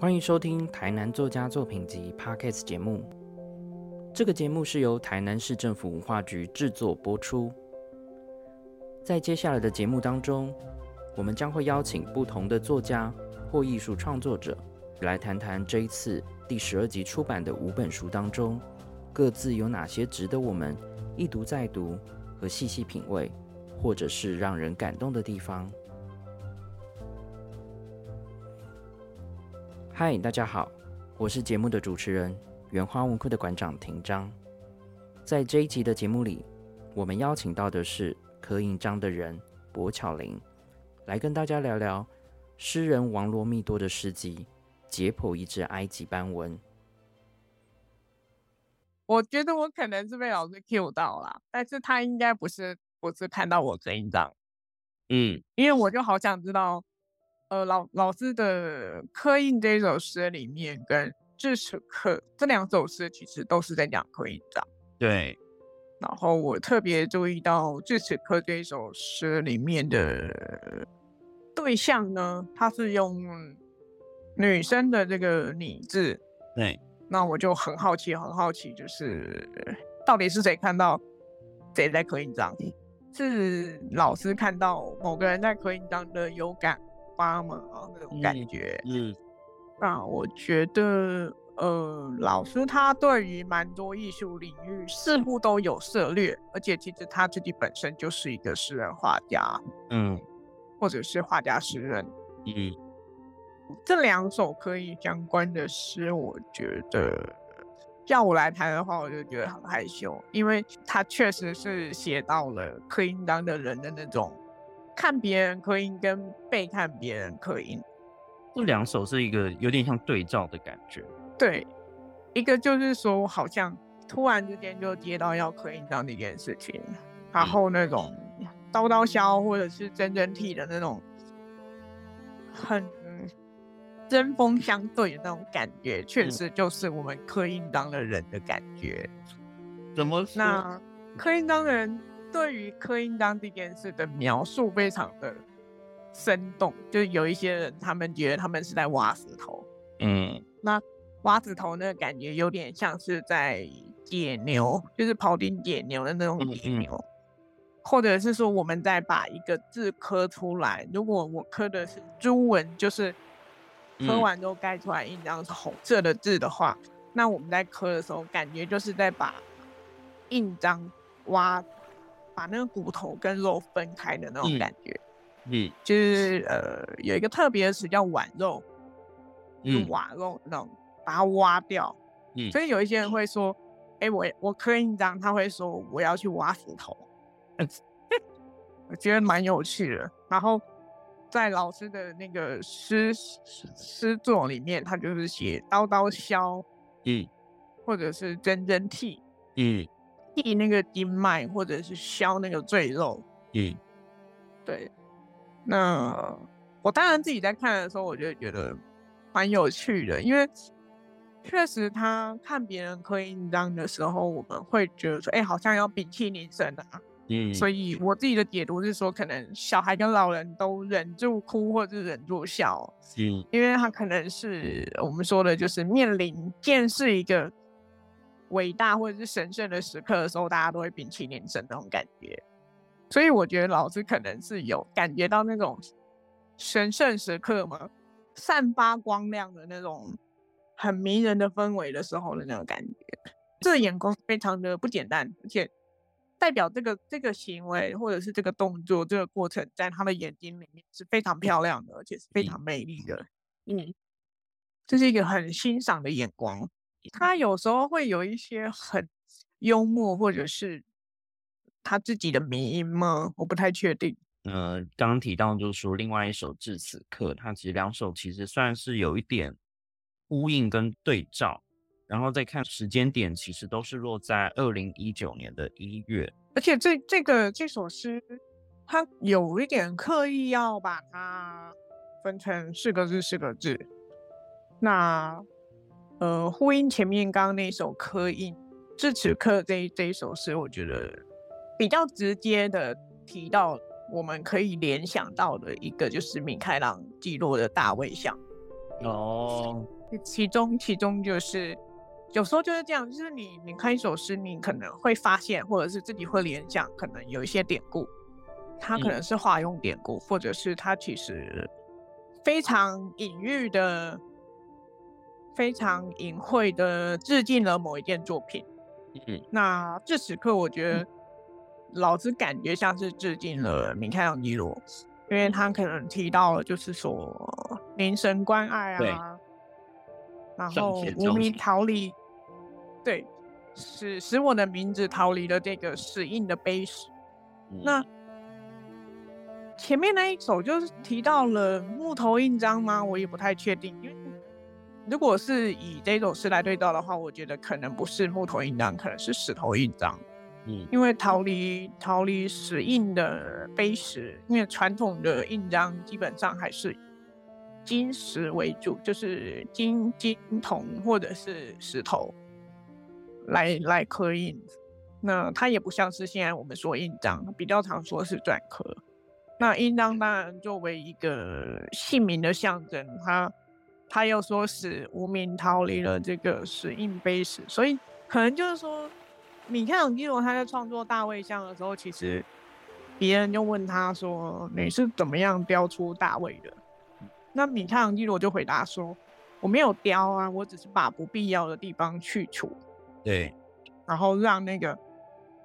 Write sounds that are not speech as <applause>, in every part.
欢迎收听台南作家作品集 Podcast 节目。这个节目是由台南市政府文化局制作播出。在接下来的节目当中，我们将会邀请不同的作家或艺术创作者来谈谈这一次第十二集出版的五本书当中，各自有哪些值得我们一读再读和细细品味，或者是让人感动的地方。嗨，大家好，我是节目的主持人原花文库的馆长庭章。在这一集的节目里，我们邀请到的是刻印章的人柏巧玲，来跟大家聊聊诗人王罗密多的诗集《解剖一只埃及斑纹》。我觉得我可能是被老师 Q 到了，但是他应该不是，不是看到我这一张，嗯，因为我就好想知道。呃，老老师的《刻印》这首诗里面，跟《至此刻》这两首诗其实都是在讲刻印章。对。然后我特别注意到《至此刻》这首诗里面的对象呢，它是用女生的这个“你”字。对。那我就很好奇，很好奇，就是到底是谁看到谁在刻印章？是老师看到某个人在刻印章的有感？发吗啊，那种感觉，嗯，那我觉得，呃，老师他对于蛮多艺术领域似乎都有涉猎，而且其实他自己本身就是一个诗人画家，嗯，或者是画家诗人，嗯，这两首可以相关的诗，我觉得叫我来谈的话，我就觉得很害羞，因为他确实是写到了刻印当的人的那种。看别人刻印跟被看别人刻印，这两首是一个有点像对照的感觉。对，一个就是说我，好像突然之间就接到要刻印章这件事情，然后那种刀刀削或者是针针剃的那种，很针锋相对的那种感觉，确实就是我们刻印章的人的感觉。怎么那刻印章的人？对于刻印章这件事的描述非常的生动，就是有一些人他们觉得他们是在挖石头，嗯，那挖石头那个感觉有点像是在解牛，就是庖丁解牛的那种解牛，或者是说我们在把一个字刻出来，如果我刻的是朱文，就是刻完之后盖出来印章是红色的字的话，那我们在刻的时候感觉就是在把印章挖。把那个骨头跟肉分开的那种感觉，嗯，就是呃有一个特别的词叫碗肉，嗯，瓦肉那种，把它挖掉，嗯，所以有一些人会说，哎，我我刻印章，他会说我要去挖石头，<laughs> 我觉得蛮有趣的。然后在老师的那个诗诗作里面，他就是写刀刀削，嗯，或者是针针剃，嗯。剔那个经脉，或者是削那个赘肉。嗯，对。那我当然自己在看的时候，我就觉得蛮有趣的，因为确实他看别人刻印章的时候，我们会觉得说，哎，好像要屏气凝神啊。嗯。所以我自己的解读是说，可能小孩跟老人都忍住哭，或者是忍住笑。嗯。因为他可能是我们说的，就是面临见识一个。伟大或者是神圣的时刻的时候，大家都会屏气凝神那种感觉，所以我觉得老师可能是有感觉到那种神圣时刻嘛，散发光亮的那种很迷人的氛围的时候的那种感觉，这眼光非常的不简单，而且代表这个这个行为或者是这个动作这个过程，在他的眼睛里面是非常漂亮的，而且是非常美丽的，嗯，这是一个很欣赏的眼光。他有时候会有一些很幽默，或者是他自己的迷音吗？我不太确定。呃，刚刚提到就是说，另外一首《至此刻》，它其实两首其实算是有一点呼应跟对照然后再看时间点，其实都是落在二零一九年的一月。而且这这个这首诗，它有一点刻意要把它分成四个字四个字。那呃，呼应前面刚刚那首刻印，至此刻这这一首诗，我觉得比较直接的提到，我们可以联想到的一个就是米开朗基罗的大卫像。哦，其中其中就是有时候就是这样，就是你你看一首诗，你可能会发现，或者是自己会联想，可能有一些典故，它可能是化用典故，或者是它其实非常隐喻的。非常隐晦的致敬了某一件作品，嗯，那这此刻我觉得老子感觉像是致敬了米开朗基罗，因为他可能提到了就是说凝神关爱啊，然后无名逃离，对，使使我的名字逃离了这个死印的碑石。那前面那一首就是提到了木头印章吗？我也不太确定，因为。如果是以这种诗来对照的话，我觉得可能不是木头印章，可能是石头印章。嗯，因为逃离逃离石印的碑石，因为传统的印章基本上还是金石为主，就是金金铜或者是石头来来刻印。那它也不像是现在我们说印章，比较常说是篆刻。那印章当然作为一个姓名的象征，它。他又说是无名逃离了这个石印碑石，所以可能就是说，米开朗基罗他在创作大卫像的时候，其实别人就问他说：“你是怎么样雕出大卫的？”那米开朗基罗就回答说：“我没有雕啊，我只是把不必要的地方去除，对，然后让那个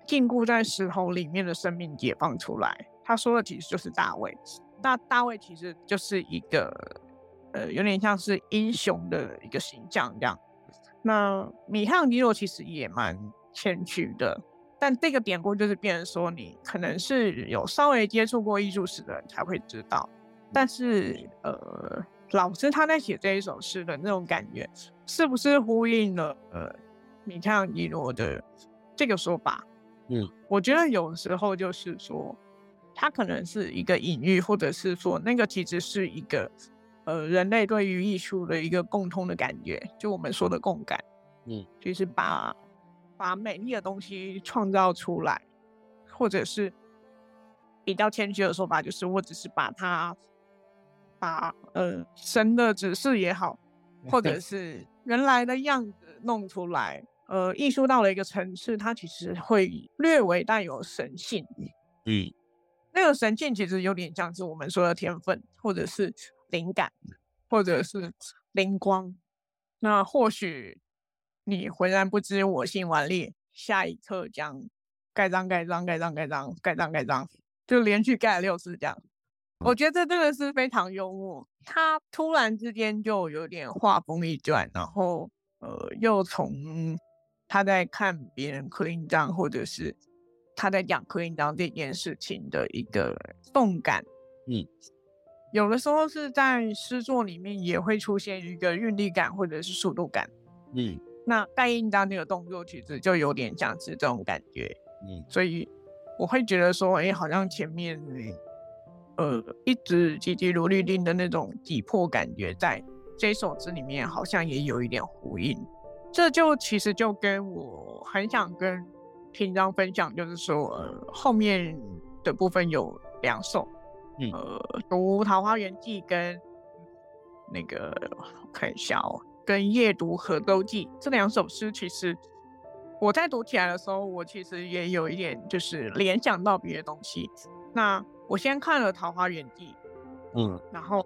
禁锢在石头里面的生命解放出来。”他说的其实就是大卫，那大卫其实就是一个。呃，有点像是英雄的一个形象这样。那米开朗基罗其实也蛮谦虚的，但这个典故就是变成说，你可能是有稍微接触过艺术史的人才会知道。但是，呃，老师他在写这一首诗的那种感觉，是不是呼应了呃米开朗基罗的这个说法？嗯，我觉得有时候就是说，他可能是一个隐喻，或者是说那个其实是一个。呃，人类对于艺术的一个共通的感觉，就我们说的共感，嗯，就是把把美丽的东西创造出来，或者是比较谦虚的说法，就是我只是把它把呃神的指示也好，或者 <laughs> 是原来的样子弄出来，呃，艺术到了一个层次，它其实会略微带有神性，嗯，那个神性其实有点像是我们说的天分，或者是。灵感，或者是灵光，那或许你浑然不知，我心顽劣，下一刻将盖章盖章盖章盖章盖章盖章，就连续盖了六次这样。我觉得这个是非常幽默，他突然之间就有点画风一转，然后呃，又从他在看别人刻印章，或者是他在讲刻印章这件事情的一个动感，嗯。有的时候是在诗作里面也会出现一个韵律感或者是速度感，嗯，那盖印章那个动作其实就有点像是这种感觉，嗯，所以我会觉得说，哎，好像前面呃一直急急如律令的那种急迫感觉，在这首诗里面好像也有一点呼应，这就其实就跟我很想跟听章分享，就是说呃后面的部分有两首。嗯。呃，读《桃花源记》跟那个看一下哦，跟夜读《河州记》这两首诗，其实我在读起来的时候，我其实也有一点就是联想到别的东西。那我先看了《桃花源记》，嗯，然后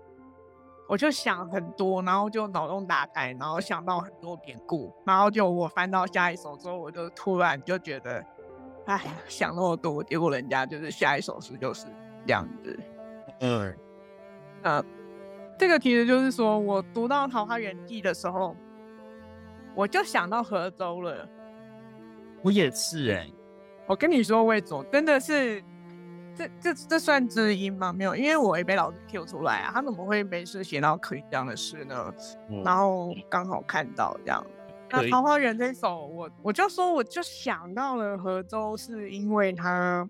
我就想很多，然后就脑洞打开，然后想到很多典故，然后就我翻到下一首之后，我就突然就觉得，哎，想那么多，结果人家就是下一首诗就是这样子。嗯，呃，这个其实就是说我读到《桃花源记》的时候，我就想到河州了。我也是哎，我跟你说，魏总真的是，这这这算知音吗？没有，因为我也被老师 Q 出来啊。他怎么会没事写到可以这样的诗呢？然后刚好看到这样，那《桃花源》这首，我我就说，我就想到了河州，是因为它。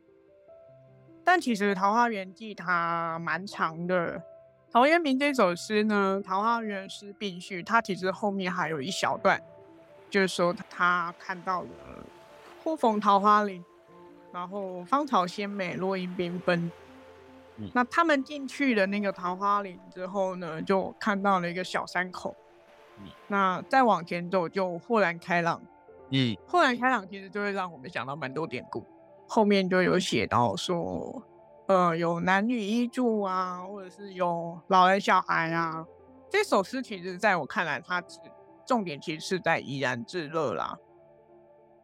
但其实《桃花源记》它蛮长的。陶渊明这首诗呢，《桃花源诗并序》，它其实后面还有一小段，就是说他看到了忽逢桃花林，然后芳草鲜美，落英缤纷。嗯那他们进去的那个桃花林之后呢，就看到了一个小山口。嗯那再往前走，就豁然开朗。嗯，豁然开朗其实就会让我们想到蛮多典故。后面就有写到说，呃，有男女一住啊，或者是有老人小孩啊。这首诗其实在我看来，它只重点其实是在怡然自乐啦。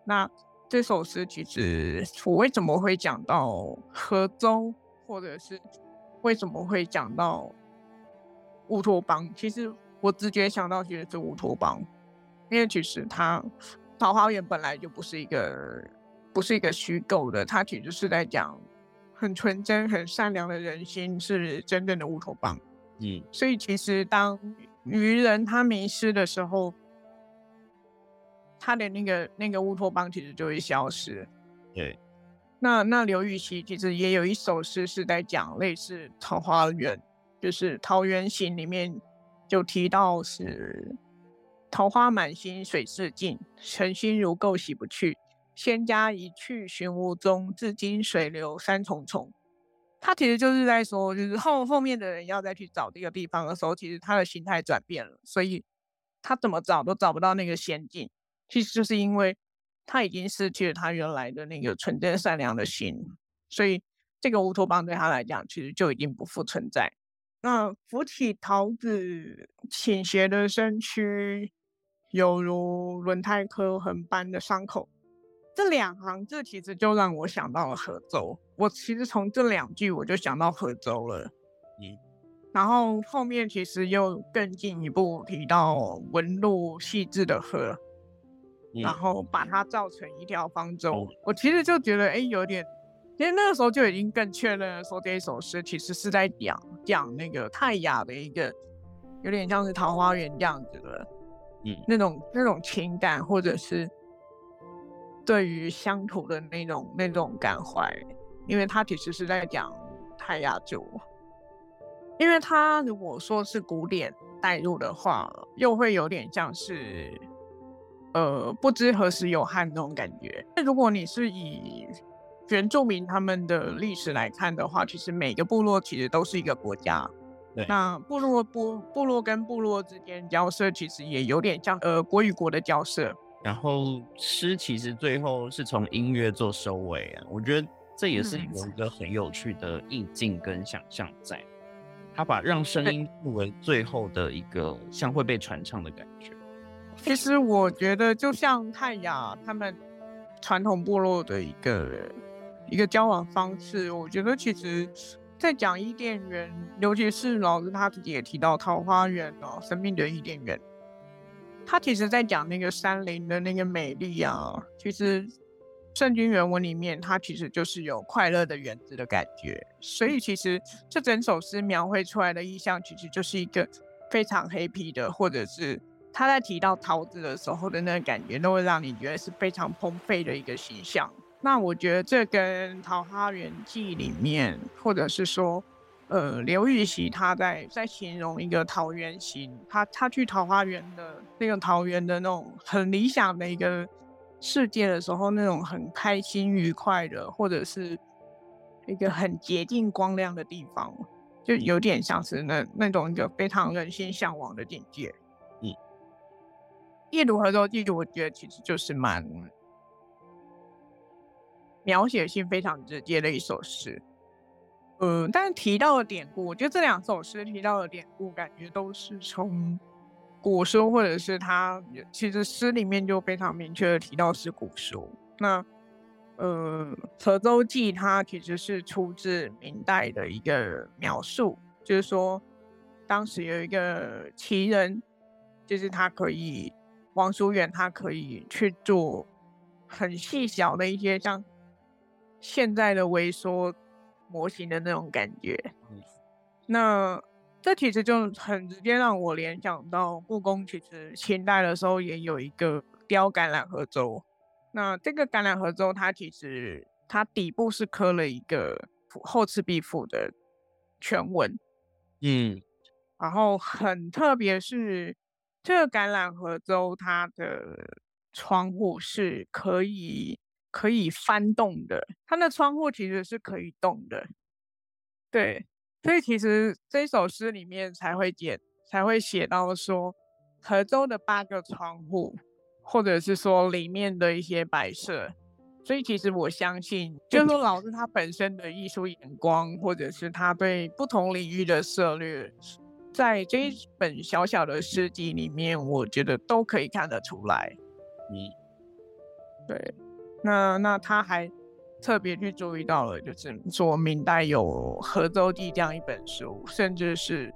那这首诗其实我为什么会讲到河州？或者是为什么会讲到乌托邦？其实我直觉想到其实是乌托邦，因为其实它桃花源本来就不是一个不是一个虚构的，它其实是在讲很纯真、很善良的人心是真正的乌托邦。嗯，所以其实当愚人他迷失的时候，他的那个那个乌托邦其实就会消失。对。那那刘禹锡其实也有一首诗是在讲类似桃花源，就是《桃源行》里面就提到是桃花满心水似镜，晨心如垢洗不去。仙家一去寻无踪，至今水流山重重。他其实就是在说，就是 <laughs> 后后面的人要再去找这个地方的时候，其实他的心态转变了，所以他怎么找都找不到那个仙境。其实就是因为。他已经失去了他原来的那个纯真善良的心，所以这个乌托邦对他来讲，其实就已经不复存在。那扶起桃子倾斜的身躯，犹如轮胎刻痕般的伤口，这两行字其实就让我想到了河州。我其实从这两句我就想到河州了。嗯，然后后面其实又更进一步提到纹路细致的河。然后把它造成一条方舟，我其实就觉得，哎，有点，其实那个时候就已经更确认说这一首诗其实是在讲讲那个泰雅的一个，有点像是桃花源这样子的，嗯，那种那种情感，或者是对于乡土的那种那种感怀，因为他其实是在讲泰雅族，因为他如果说是古典带入的话，又会有点像是。呃，不知何时有汉那种感觉。那如果你是以原住民他们的历史来看的话，其实每个部落其实都是一个国家。对。那部落部部落跟部落之间交涉，其实也有点像呃国与国的交涉。然后诗其实最后是从音乐做收尾啊，我觉得这也是有一个很有趣的意境跟想象在。他把让声音作为最后的一个像会被传唱的感觉。其实我觉得，就像泰雅他们传统部落的一个一个交往方式，我觉得其实，在讲伊甸园，尤其是老师他自己也提到桃花源哦，生命的伊甸园，他其实在讲那个山林的那个美丽啊。其实圣经原文里面，它其实就是有快乐的园子的感觉。所以其实这整首诗描绘出来的意象，其实就是一个非常黑皮的，或者是。他在提到桃子的时候的那个感觉，都会让你觉得是非常澎湃的一个形象。那我觉得这跟《桃花源记》里面，或者是说，呃，刘禹锡他在在形容一个桃源行，他他去桃花源的那个桃源的那种很理想的一个世界的时候，那种很开心愉快的，或者是一个很洁净光亮的地方，就有点像是那那种一个非常人心向往的境界。《嗯夜读河州记》我觉得其实就是蛮描写性非常直接的一首诗。嗯，但是提到的典故，我觉得这两首诗提到的典故，感觉都是从古书，或者是他其实诗里面就非常明确的提到是古书。那呃，《泽州记》它其实是出自明代的一个描述，就是说当时有一个奇人，就是他可以。王叔远他可以去做很细小的一些像现在的微缩模型的那种感觉。那这其实就很直接让我联想到故宫，其实清代的时候也有一个雕橄榄核舟。那这个橄榄核舟，它其实它底部是刻了一个后赤壁赋的全文，嗯，然后很特别是这个橄榄核舟，它的窗户是可以可以翻动的，它的窗户其实是可以动的，对。所以其实这首诗里面才会写，才会写到说，河州的八个窗户，或者是说里面的一些摆设。所以其实我相信，就是说老师他本身的艺术眼光，或者是他对不同领域的涉略，在这一本小小的诗集里面，我觉得都可以看得出来。嗯，对，那那他还。特别去注意到了，就是说明代有《河州记》这样一本书，甚至是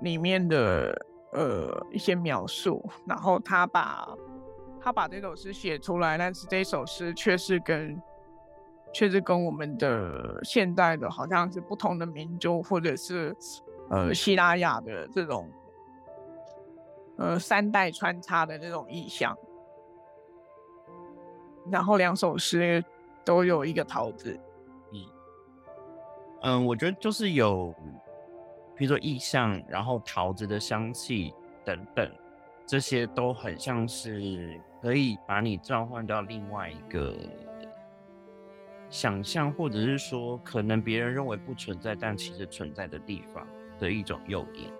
里面的呃一些描述，然后他把他把这首诗写出来，但是这首诗却是跟却是跟我们的现代的好像是不同的民族，或者是呃希腊雅的这种呃三代穿插的这种意象，然后两首诗。都有一个桃子，嗯嗯，我觉得就是有，比如说意象，然后桃子的香气等等，这些都很像是可以把你召唤到另外一个想象，或者是说可能别人认为不存在，但其实存在的地方的一种诱因。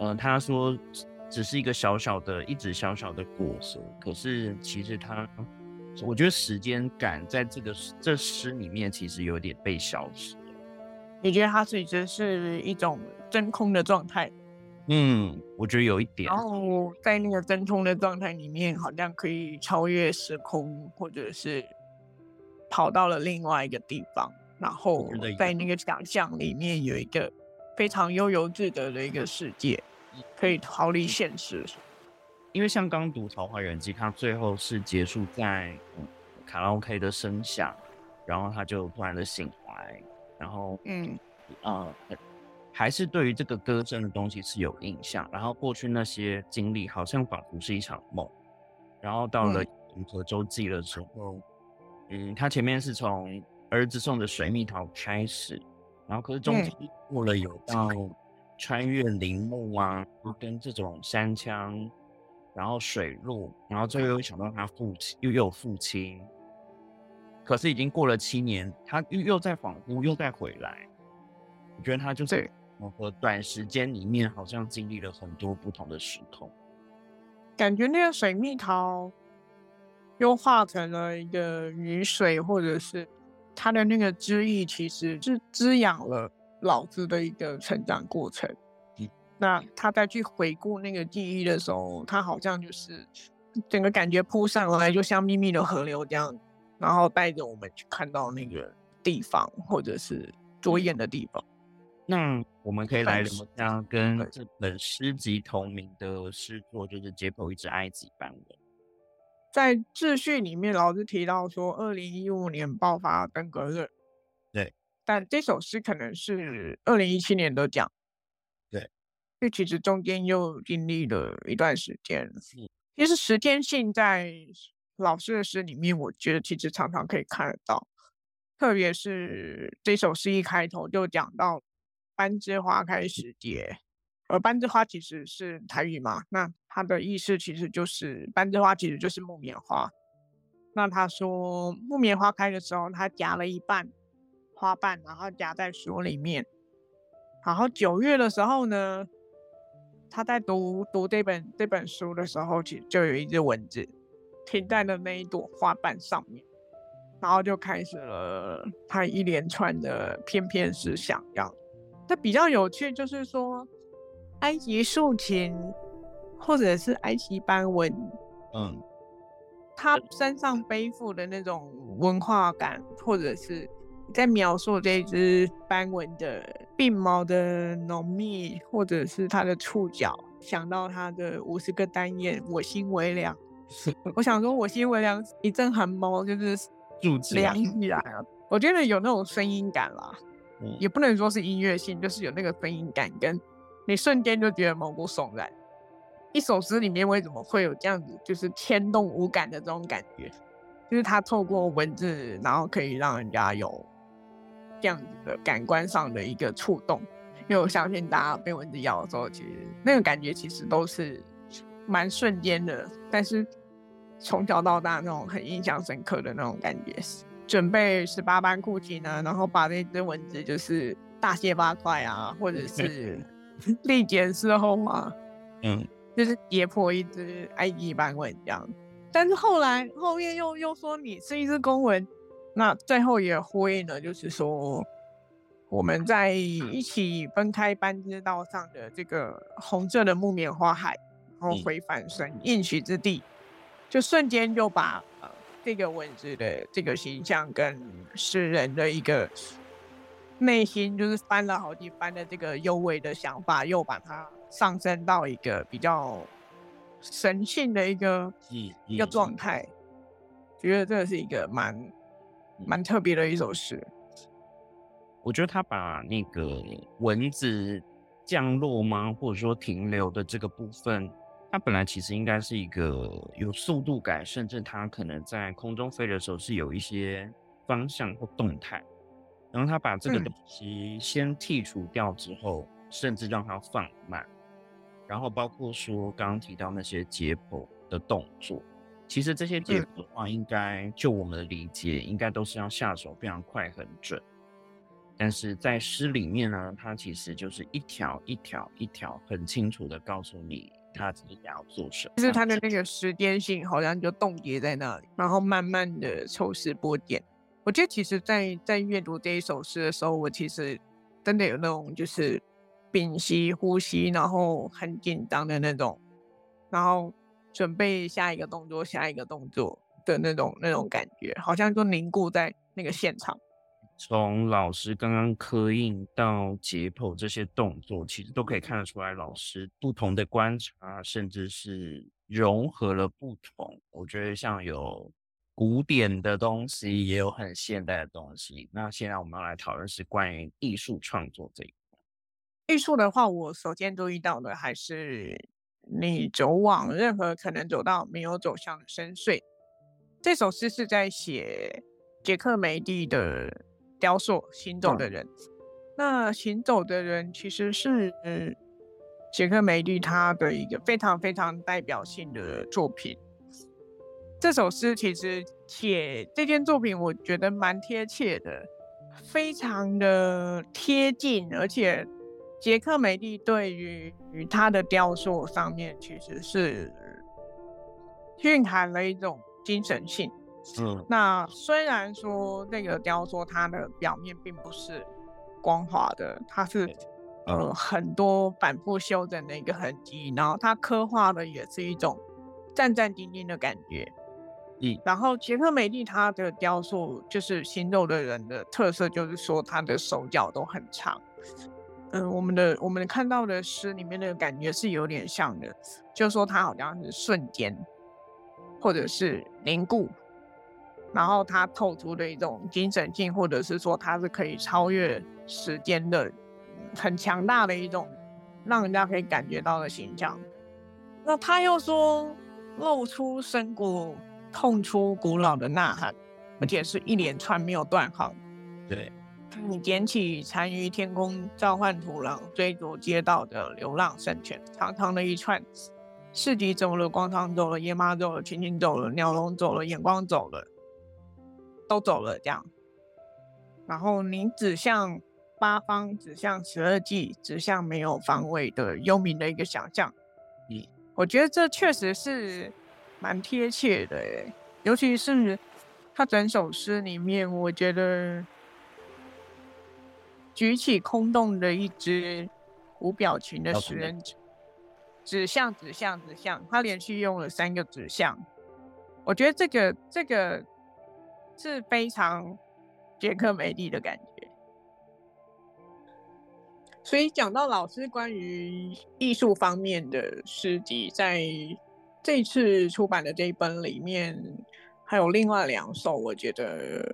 嗯，他说只是一个小小的、一直小小的果实，可是其实它。我觉得时间感在这个这诗里面其实有点被消失。你觉得它其实是一种真空的状态？嗯，我觉得有一点。然后在那个真空的状态里面，好像可以超越时空，或者是跑到了另外一个地方。然后在那个想象里面有一个非常悠游自得的一个世界，可以逃离现实。因为像刚读《桃花源记》，它最后是结束在卡拉 OK 的声响，然后他就突然的醒来，然后嗯呃，还是对于这个歌声的东西是有印象，然后过去那些经历好像仿佛是一场梦，然后到了银河周记的时候，嗯，他前面是从儿子送的水蜜桃开始，然后可是中间过了有到穿越林木啊，跟这种山腔。然后水路，然后最后又想到他父亲，又有父亲，可是已经过了七年，他又又在恍惚，又再回来。我觉得他就是和短时间里面好像经历了很多不同的时空，感觉那个水蜜桃又化成了一个雨水，或者是它的那个汁液，其实是滋养了老子的一个成长过程。那他再去回顾那个记忆的时候，他好像就是整个感觉扑上来，就像秘密的河流这样，然后带着我们去看到那个地方，或者是着眼的地方。那我们可以来聊一下跟这本诗集同名的诗作，就是解剖一只埃及斑纹。在秩序里面，老师提到说，二零一五年爆发登革热，对，但这首诗可能是二零一七年的讲。这其实中间又经历了一段时间。其实时间性在老师的诗里面，我觉得其实常常可以看得到。特别是这首诗一开头就讲到班枝花开时节，而班枝花其实是台语嘛，那它的意思其实就是班枝花其实就是木棉花。那他说木棉花开的时候，他夹了一半花瓣，然后夹在书里面。然后九月的时候呢？他在读读这本这本书的时候，其实就有一只蚊子停在了那一朵花瓣上面，然后就开始了他一连串的翩翩思想。这样，它比较有趣，就是说埃及竖琴或者是埃及斑纹，嗯，他身上背负的那种文化感，或者是在描述这只斑纹的。鬓毛的浓密，或者是它的触角，想到它的五十个单眼，我心微凉。我想说，我心微凉，一阵寒毛就是凉起来了。我觉得有那种声音感啦。也不能说是音乐性，就是有那个声音感，跟你瞬间就觉得毛骨悚然。一首诗里面为什么会有这样子，就是牵动无感的这种感觉？就是它透过文字，然后可以让人家有这样子的感官上的一个触动。因为我相信大家被蚊子咬的时候，其实那个感觉其实都是蛮瞬间的，但是从小到大那种很印象深刻的那种感觉。准备十八般酷刑呢，然后把那只蚊子就是大卸八块啊，或者是力竭之后嘛，嗯，就是解剖一只埃及斑蚊这样。但是后来后面又又说你是一只公蚊，那最后也呼应了，就是说我们在一起分开班之道上的这个红色的木棉花海，然后回返神应许之地，就瞬间就把。这个文字的这个形象跟诗人的一个内心，就是翻了好几番的这个幽微的想法，又把它上升到一个比较神性的一个一个状态，觉得这是一个蛮蛮特别的一首诗。我觉得他把那个蚊子降落吗，或者说停留的这个部分。它本来其实应该是一个有速度感，甚至它可能在空中飞的时候是有一些方向或动态。然后他把这个东西先剔除掉之后，甚至让它放慢。然后包括说刚刚提到那些解剖的动作，其实这些解剖的话，应该就我们的理解，应该都是要下手非常快很准。但是在诗里面呢，它其实就是一条一条一条很清楚的告诉你。他自己要做什么？就是他的那个时间性好像就冻结在那里，然后慢慢的抽丝剥茧。我觉得其实，在在阅读这一首诗的时候，我其实真的有那种就是屏息呼吸，然后很紧张的那种，然后准备下一个动作，下一个动作的那种那种感觉，好像就凝固在那个现场。从老师刚刚刻印到解剖这些动作，其实都可以看得出来，老师不同的观察，甚至是融合了不同。我觉得像有古典的东西，也有很现代的东西。那现在我们要来讨论是关于艺术创作这一块。艺术的话，我首先注意到的还是你走往任何可能走到没有走向的深邃。这首诗是在写杰克梅蒂的。雕塑行走的人，那行走的人其实是杰克梅蒂他的一个非常非常代表性的作品。这首诗其实写这件作品，我觉得蛮贴切的，非常的贴近，而且杰克梅蒂对于他的雕塑上面其实是蕴含了一种精神性。嗯，那虽然说那个雕塑它的表面并不是光滑的，它是呃很多反复修整的一个痕迹，然后它刻画的也是一种战战兢兢的感觉。嗯，然后杰克美蒂他的雕塑就是行走的人的特色，就是说他的手脚都很长。嗯，我们的我们看到的诗里面的感觉是有点像的，就是说他好像是瞬间或者是凝固。然后它透出的一种精神性，或者是说它是可以超越时间的，很强大的一种，让人家可以感觉到的形象。那他又说，露出深谷，痛出古老的呐喊，而且是一连串没有断行。对，你捡起残余天空，召唤土狼，追逐街道的流浪圣犬，长长的一串，市集走了，广场走了，野马走了，群群走了，鸟笼走了，眼光走了。都走了，这样，然后你指向八方，指向十二季，指向没有方位的幽冥的一个想象。嗯，我觉得这确实是蛮贴切的，尤其是他整首诗里面，我觉得举起空洞的一只无表情的食人指，指向指向指向，他连续用了三个指向，我觉得这个这个。是非常杰克梅蒂的感觉，所以讲到老师关于艺术方面的诗集，在这次出版的这一本里面，还有另外两首，我觉得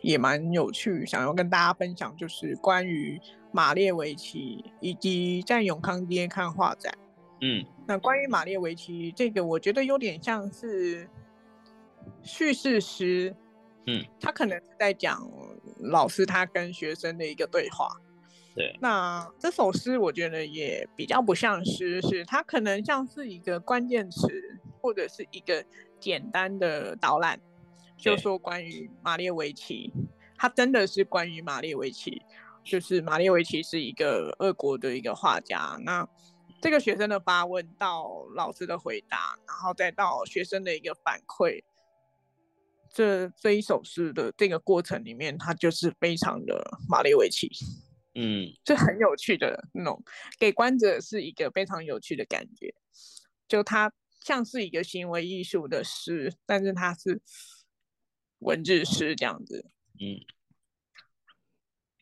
也蛮有趣，想要跟大家分享，就是关于马列维奇以及在永康街看画展。嗯，那关于马列维奇这个，我觉得有点像是叙事诗。嗯，他可能是在讲老师他跟学生的一个对话。对，那这首诗我觉得也比较不像诗，是它可能像是一个关键词或者是一个简单的导览，就说关于马列维奇，他真的是关于马列维奇，就是马列维奇是一个俄国的一个画家。那这个学生的发问到老师的回答，然后再到学生的一个反馈，这这一首诗的这个过程里面，他就是非常的马列维奇。嗯，<laughs> 是很有趣的那种，给观者是一个非常有趣的感觉。就它像是一个行为艺术的诗，但是它是文字诗这样子。嗯。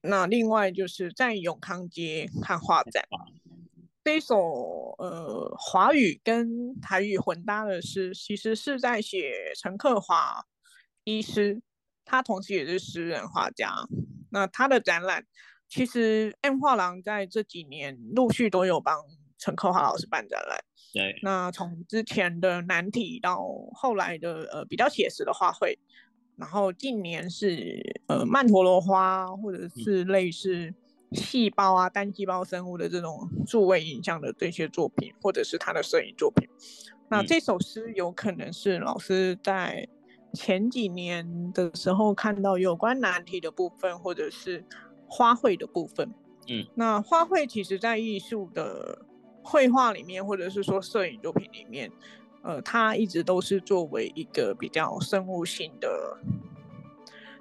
那另外就是在永康街看画展，这一首呃华语跟台语混搭的诗，其实是在写陈克华医师，他同时也是诗人画家。那他的展览。其实 M 画廊在这几年陆续都有帮陈克华老师办展览。对，那从之前的难题到后来的呃比较写实的画会，然后近年是呃曼陀罗花或者是类似细胞啊单细胞生物的这种数位影像的这些作品，或者是他的摄影作品。那这首诗有可能是老师在前几年的时候看到有关难题的部分，或者是。花卉的部分，嗯，那花卉其实在艺术的绘画里面，或者是说摄影作品里面，呃，它一直都是作为一个比较生物性的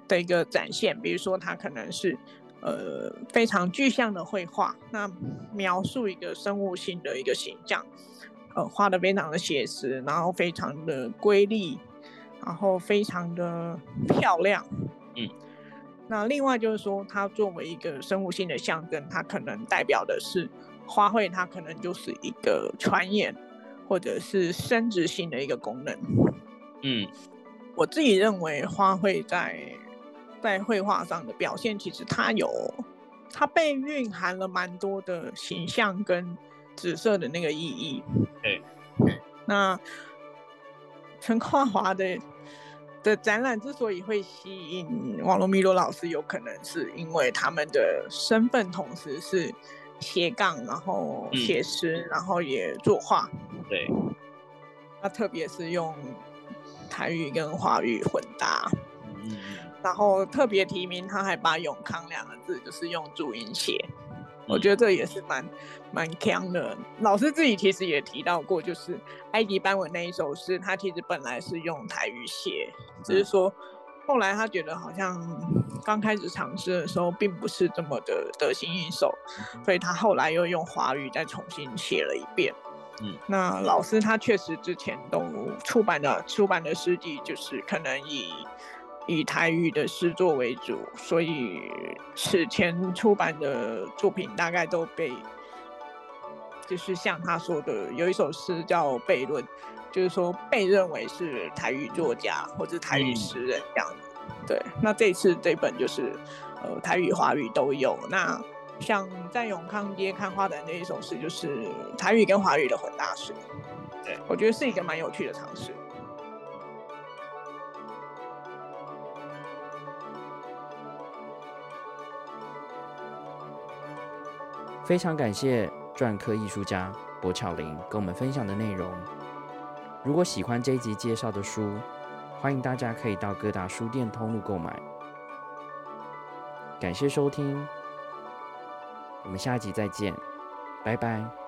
的一个展现。比如说，它可能是呃非常具象的绘画，那描述一个生物性的一个形象，呃，画的非常的写实，然后非常的瑰丽，然后非常的漂亮，嗯。那另外就是说，它作为一个生物性的象征，它可能代表的是花卉，它可能就是一个传衍或者是生殖性的一个功能。嗯，我自己认为花卉在在绘画上的表现，其实它有它被蕴含了蛮多的形象跟紫色的那个意义。对，那陈夸华的。的展览之所以会吸引网络米罗老师，有可能是因为他们的身份同时是斜杠，然后写诗，然后也作画。对，那特别是用台语跟华语混搭。嗯，然后特别提名，他还把“永康”两个字就是用注音写。我觉得这也是蛮蛮强的。老师自己其实也提到过，就是埃及斑纹那一首诗，他其实本来是用台语写，只是说后来他觉得好像刚开始尝试的时候，并不是这么的得心应手，所以他后来又用华语再重新写了一遍。嗯，那老师他确实之前都出版的出版的诗集，就是可能以。以台语的诗作为主，所以此前出版的作品大概都被，就是像他说的，有一首诗叫《悖论》，就是说被认为是台语作家或者台语诗人这样子。对，那这次这本就是呃台语、华语都有。那像在永康街看花的那一首诗，就是台语跟华语的混搭诗。对，我觉得是一个蛮有趣的尝试。非常感谢篆刻艺术家博巧玲跟我们分享的内容。如果喜欢这一集介绍的书，欢迎大家可以到各大书店通路购买。感谢收听，我们下一集再见，拜拜。